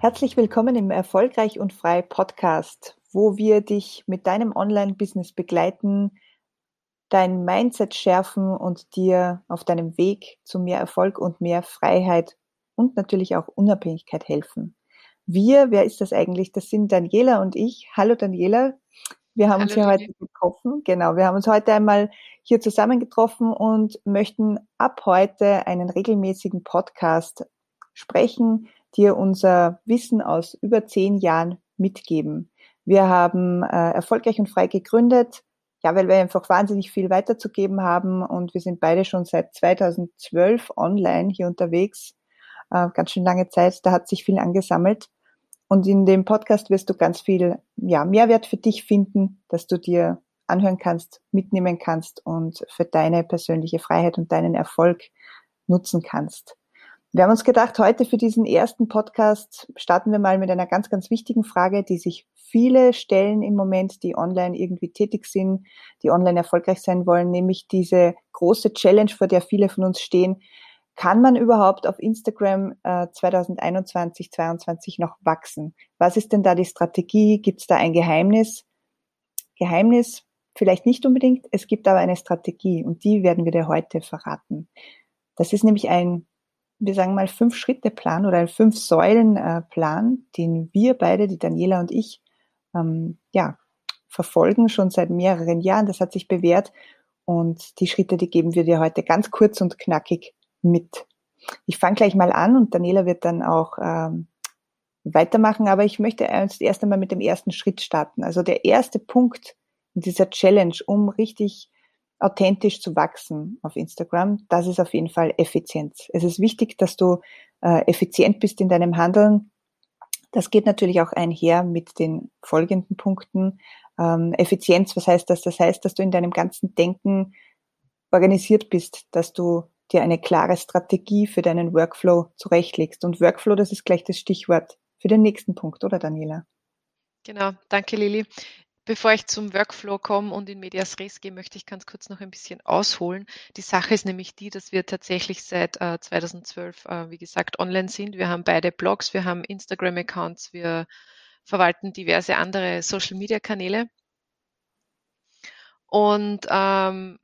Herzlich willkommen im Erfolgreich und Frei Podcast, wo wir dich mit deinem Online-Business begleiten, dein Mindset schärfen und dir auf deinem Weg zu mehr Erfolg und mehr Freiheit und natürlich auch Unabhängigkeit helfen. Wir, wer ist das eigentlich? Das sind Daniela und ich. Hallo Daniela. Wir haben Hallo, uns hier heute getroffen. Genau, wir haben uns heute einmal hier zusammengetroffen und möchten ab heute einen regelmäßigen Podcast sprechen, dir unser Wissen aus über zehn Jahren mitgeben. Wir haben äh, erfolgreich und frei gegründet, ja, weil wir einfach wahnsinnig viel weiterzugeben haben und wir sind beide schon seit 2012 online hier unterwegs. Äh, ganz schön lange Zeit, da hat sich viel angesammelt. Und in dem Podcast wirst du ganz viel ja, Mehrwert für dich finden, dass du dir anhören kannst, mitnehmen kannst und für deine persönliche Freiheit und deinen Erfolg nutzen kannst. Wir haben uns gedacht, heute für diesen ersten Podcast starten wir mal mit einer ganz, ganz wichtigen Frage, die sich viele stellen im Moment, die online irgendwie tätig sind, die online erfolgreich sein wollen, nämlich diese große Challenge, vor der viele von uns stehen. Kann man überhaupt auf Instagram äh, 2021, 2022 noch wachsen? Was ist denn da die Strategie? Gibt es da ein Geheimnis? Geheimnis vielleicht nicht unbedingt. Es gibt aber eine Strategie und die werden wir dir heute verraten. Das ist nämlich ein wir sagen mal, Fünf-Schritte-Plan oder Fünf-Säulen-Plan, den wir beide, die Daniela und ich, ähm, ja, verfolgen schon seit mehreren Jahren. Das hat sich bewährt und die Schritte, die geben wir dir heute ganz kurz und knackig mit. Ich fange gleich mal an und Daniela wird dann auch ähm, weitermachen, aber ich möchte erst einmal mit dem ersten Schritt starten. Also der erste Punkt in dieser Challenge, um richtig authentisch zu wachsen auf Instagram, das ist auf jeden Fall Effizienz. Es ist wichtig, dass du äh, effizient bist in deinem Handeln. Das geht natürlich auch einher mit den folgenden Punkten. Ähm, Effizienz, was heißt das? Das heißt, dass du in deinem ganzen Denken organisiert bist, dass du dir eine klare Strategie für deinen Workflow zurechtlegst. Und Workflow, das ist gleich das Stichwort für den nächsten Punkt, oder Daniela? Genau, danke Lili. Bevor ich zum Workflow komme und in Medias Res gehe, möchte ich ganz kurz noch ein bisschen ausholen. Die Sache ist nämlich die, dass wir tatsächlich seit äh, 2012, äh, wie gesagt, online sind. Wir haben beide Blogs, wir haben Instagram-Accounts, wir verwalten diverse andere Social-Media-Kanäle. Und ähm,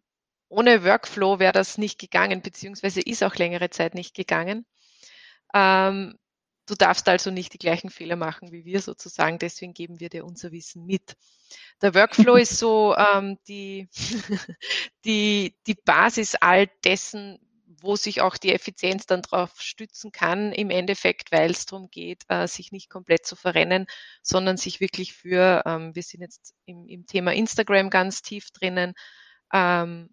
ohne Workflow wäre das nicht gegangen, beziehungsweise ist auch längere Zeit nicht gegangen. Ähm, Du darfst also nicht die gleichen Fehler machen wie wir sozusagen, deswegen geben wir dir unser Wissen mit. Der Workflow ist so ähm, die, die, die Basis all dessen, wo sich auch die Effizienz dann drauf stützen kann, im Endeffekt, weil es darum geht, äh, sich nicht komplett zu verrennen, sondern sich wirklich für, ähm, wir sind jetzt im, im Thema Instagram ganz tief drinnen, ähm,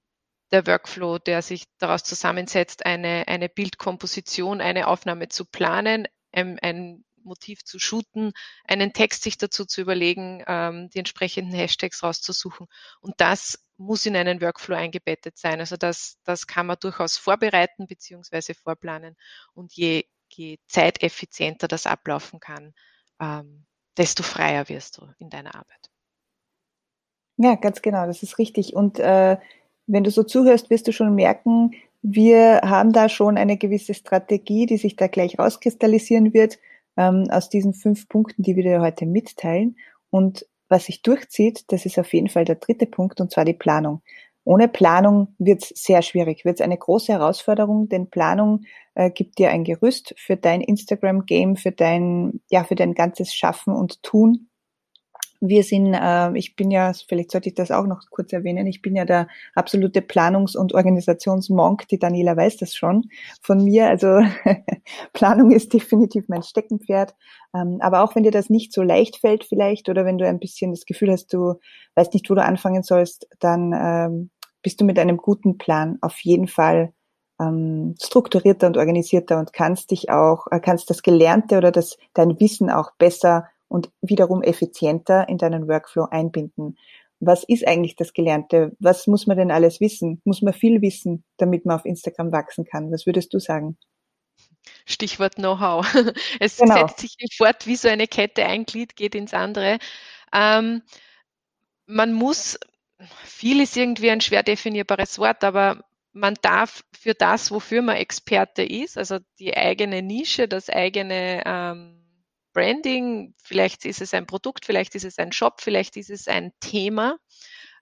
der Workflow, der sich daraus zusammensetzt, eine, eine Bildkomposition, eine Aufnahme zu planen, ein, ein Motiv zu shooten, einen Text sich dazu zu überlegen, ähm, die entsprechenden Hashtags rauszusuchen. Und das muss in einen Workflow eingebettet sein. Also das, das kann man durchaus vorbereiten bzw. vorplanen. Und je, je zeiteffizienter das ablaufen kann, ähm, desto freier wirst du in deiner Arbeit. Ja, ganz genau, das ist richtig. Und äh, wenn du so zuhörst, wirst du schon merken, wir haben da schon eine gewisse Strategie, die sich da gleich rauskristallisieren wird, ähm, aus diesen fünf Punkten, die wir dir heute mitteilen. Und was sich durchzieht, das ist auf jeden Fall der dritte Punkt, und zwar die Planung. Ohne Planung wird es sehr schwierig, wird es eine große Herausforderung, denn Planung äh, gibt dir ein Gerüst für dein Instagram-Game, für dein, ja, für dein ganzes Schaffen und Tun wir sind, äh, ich bin ja, vielleicht sollte ich das auch noch kurz erwähnen, ich bin ja der absolute Planungs- und Organisationsmonk, die Daniela weiß das schon von mir. Also Planung ist definitiv mein Steckenpferd. Ähm, aber auch wenn dir das nicht so leicht fällt vielleicht oder wenn du ein bisschen das Gefühl hast, du weißt nicht, wo du anfangen sollst, dann ähm, bist du mit einem guten Plan auf jeden Fall ähm, strukturierter und organisierter und kannst dich auch, äh, kannst das Gelernte oder das, dein Wissen auch besser und wiederum effizienter in deinen Workflow einbinden. Was ist eigentlich das Gelernte? Was muss man denn alles wissen? Muss man viel wissen, damit man auf Instagram wachsen kann? Was würdest du sagen? Stichwort Know-how. Es genau. setzt sich fort wie so eine Kette, ein Glied geht ins andere. Ähm, man muss, viel ist irgendwie ein schwer definierbares Wort, aber man darf für das, wofür man Experte ist, also die eigene Nische, das eigene ähm, Branding, vielleicht ist es ein Produkt, vielleicht ist es ein Shop, vielleicht ist es ein Thema,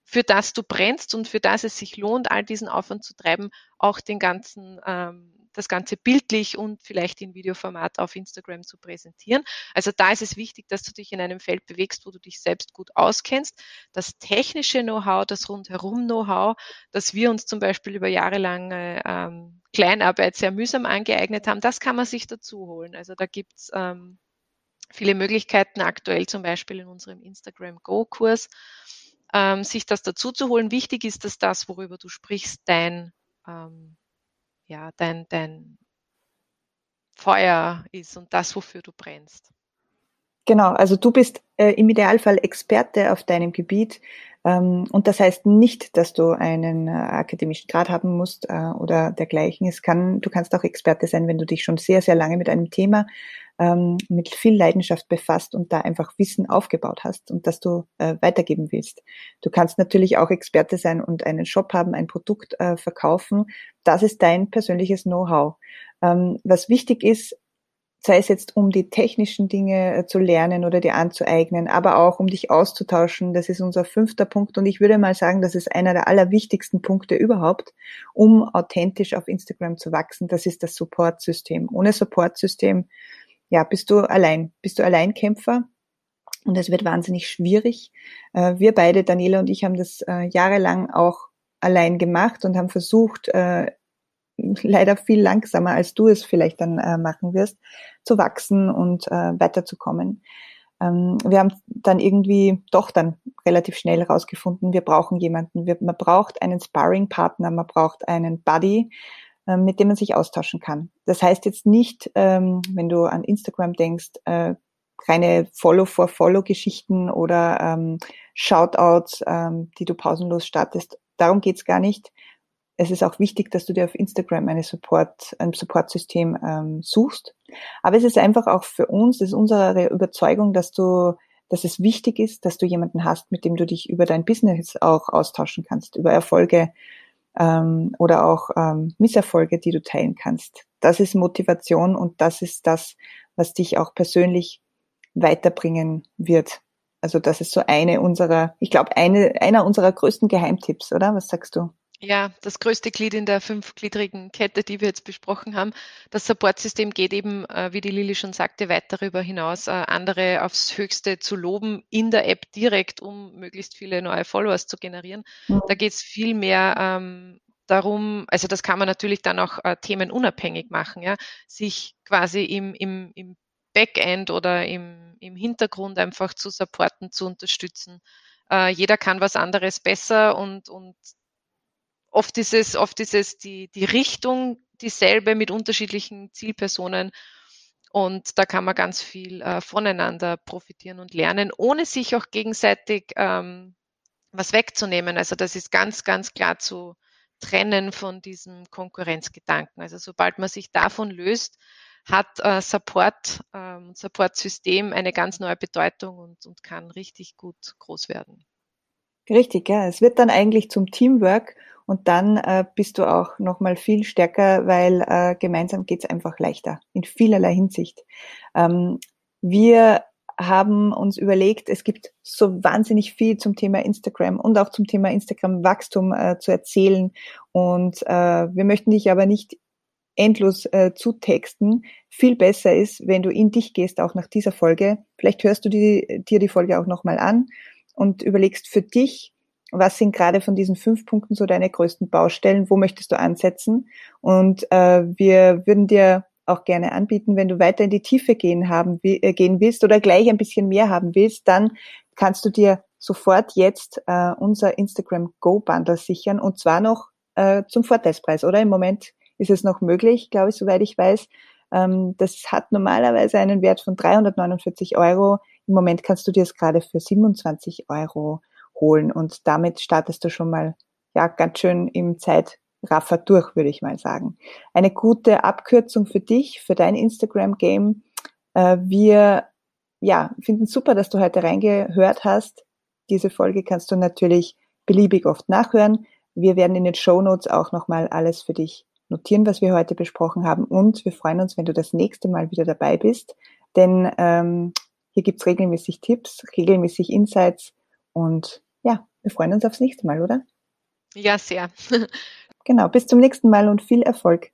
für das du brennst und für das es sich lohnt, all diesen Aufwand zu treiben, auch den ganzen ähm, das Ganze bildlich und vielleicht in Videoformat auf Instagram zu präsentieren. Also da ist es wichtig, dass du dich in einem Feld bewegst, wo du dich selbst gut auskennst. Das technische Know-how, das rundherum Know-how, das wir uns zum Beispiel über jahrelange ähm, Kleinarbeit sehr mühsam angeeignet haben, das kann man sich dazu holen. Also da gibt's ähm, viele Möglichkeiten aktuell zum Beispiel in unserem Instagram Go-Kurs, ähm, sich das dazu zu holen. Wichtig ist, dass das, worüber du sprichst, dein ähm, ja, dein, dein Feuer ist und das, wofür du brennst. Genau, also du bist äh, im Idealfall Experte auf deinem Gebiet. Ähm, und das heißt nicht, dass du einen äh, akademischen Grad haben musst äh, oder dergleichen. Es kann, du kannst auch Experte sein, wenn du dich schon sehr, sehr lange mit einem Thema ähm, mit viel Leidenschaft befasst und da einfach Wissen aufgebaut hast und das du äh, weitergeben willst. Du kannst natürlich auch Experte sein und einen Shop haben, ein Produkt äh, verkaufen. Das ist dein persönliches Know-how. Ähm, was wichtig ist, sei es jetzt um die technischen Dinge äh, zu lernen oder dir anzueignen, aber auch um dich auszutauschen. Das ist unser fünfter Punkt und ich würde mal sagen, das ist einer der allerwichtigsten Punkte überhaupt, um authentisch auf Instagram zu wachsen. Das ist das Supportsystem. Ohne Supportsystem ja, bist du allein, bist du Alleinkämpfer und es wird wahnsinnig schwierig. Äh, wir beide, Daniela und ich, haben das äh, jahrelang auch allein gemacht und haben versucht, äh, leider viel langsamer, als du es vielleicht dann machen wirst, zu wachsen und weiterzukommen. Ähm, wir haben dann irgendwie doch dann relativ schnell herausgefunden, wir brauchen jemanden. man braucht einen Sparring-Partner, man braucht einen Buddy, mit dem man sich austauschen kann. Das heißt jetzt nicht, ähm, wenn du an Instagram denkst, äh, reine Follow-for-Follow-Geschichten oder ähm, Shoutouts, ähm, die du pausenlos startest. Darum geht's gar nicht. Es ist auch wichtig, dass du dir auf Instagram eine Support, ein Supportsystem suchst. Aber es ist einfach auch für uns, das ist unsere Überzeugung, dass du, dass es wichtig ist, dass du jemanden hast, mit dem du dich über dein Business auch austauschen kannst, über Erfolge, ähm, oder auch ähm, Misserfolge, die du teilen kannst. Das ist Motivation und das ist das, was dich auch persönlich weiterbringen wird. Also das ist so eine unserer, ich glaube, eine, einer unserer größten Geheimtipps, oder? Was sagst du? Ja, das größte Glied in der fünfgliedrigen Kette, die wir jetzt besprochen haben. Das Supportsystem geht eben, äh, wie die Lilly schon sagte, weit darüber hinaus, äh, andere aufs Höchste zu loben in der App direkt, um möglichst viele neue Followers zu generieren. Mhm. Da geht es viel mehr ähm, darum, also das kann man natürlich dann auch äh, themenunabhängig machen, ja, sich quasi im, im, im Backend oder im, im Hintergrund einfach zu supporten, zu unterstützen. Äh, jeder kann was anderes besser und, und oft ist es, oft ist es die, die Richtung dieselbe mit unterschiedlichen Zielpersonen. Und da kann man ganz viel äh, voneinander profitieren und lernen, ohne sich auch gegenseitig ähm, was wegzunehmen. Also das ist ganz, ganz klar zu trennen von diesem Konkurrenzgedanken. Also sobald man sich davon löst, hat äh, Support, ähm, Support-System eine ganz neue Bedeutung und, und kann richtig gut groß werden. Richtig, ja. Es wird dann eigentlich zum Teamwork und dann äh, bist du auch nochmal viel stärker, weil äh, gemeinsam geht's einfach leichter in vielerlei Hinsicht. Ähm, wir haben uns überlegt, es gibt so wahnsinnig viel zum Thema Instagram und auch zum Thema Instagram-Wachstum äh, zu erzählen. Und äh, wir möchten dich aber nicht endlos äh, zutexten. Viel besser ist, wenn du in dich gehst, auch nach dieser Folge. Vielleicht hörst du die, dir die Folge auch nochmal an und überlegst für dich, was sind gerade von diesen fünf Punkten so deine größten Baustellen, wo möchtest du ansetzen? Und äh, wir würden dir auch gerne anbieten, wenn du weiter in die Tiefe gehen haben äh, gehen willst oder gleich ein bisschen mehr haben willst, dann kannst du dir sofort jetzt äh, unser Instagram Go Bundle sichern und zwar noch äh, zum Vorteilspreis, oder? Im Moment ist es noch möglich, glaube ich, soweit ich weiß. Ähm, das hat normalerweise einen Wert von 349 Euro. Im Moment kannst du dir es gerade für 27 Euro holen und damit startest du schon mal ja ganz schön im Zeitraffer durch, würde ich mal sagen. Eine gute Abkürzung für dich, für dein Instagram-Game. Äh, wir ja, finden super, dass du heute reingehört hast. Diese Folge kannst du natürlich beliebig oft nachhören. Wir werden in den Show Notes auch nochmal alles für dich notieren, was wir heute besprochen haben. Und wir freuen uns, wenn du das nächste Mal wieder dabei bist. Denn ähm, hier gibt's regelmäßig Tipps, regelmäßig Insights und wir freuen uns aufs nächste Mal, oder? Ja, sehr. genau, bis zum nächsten Mal und viel Erfolg.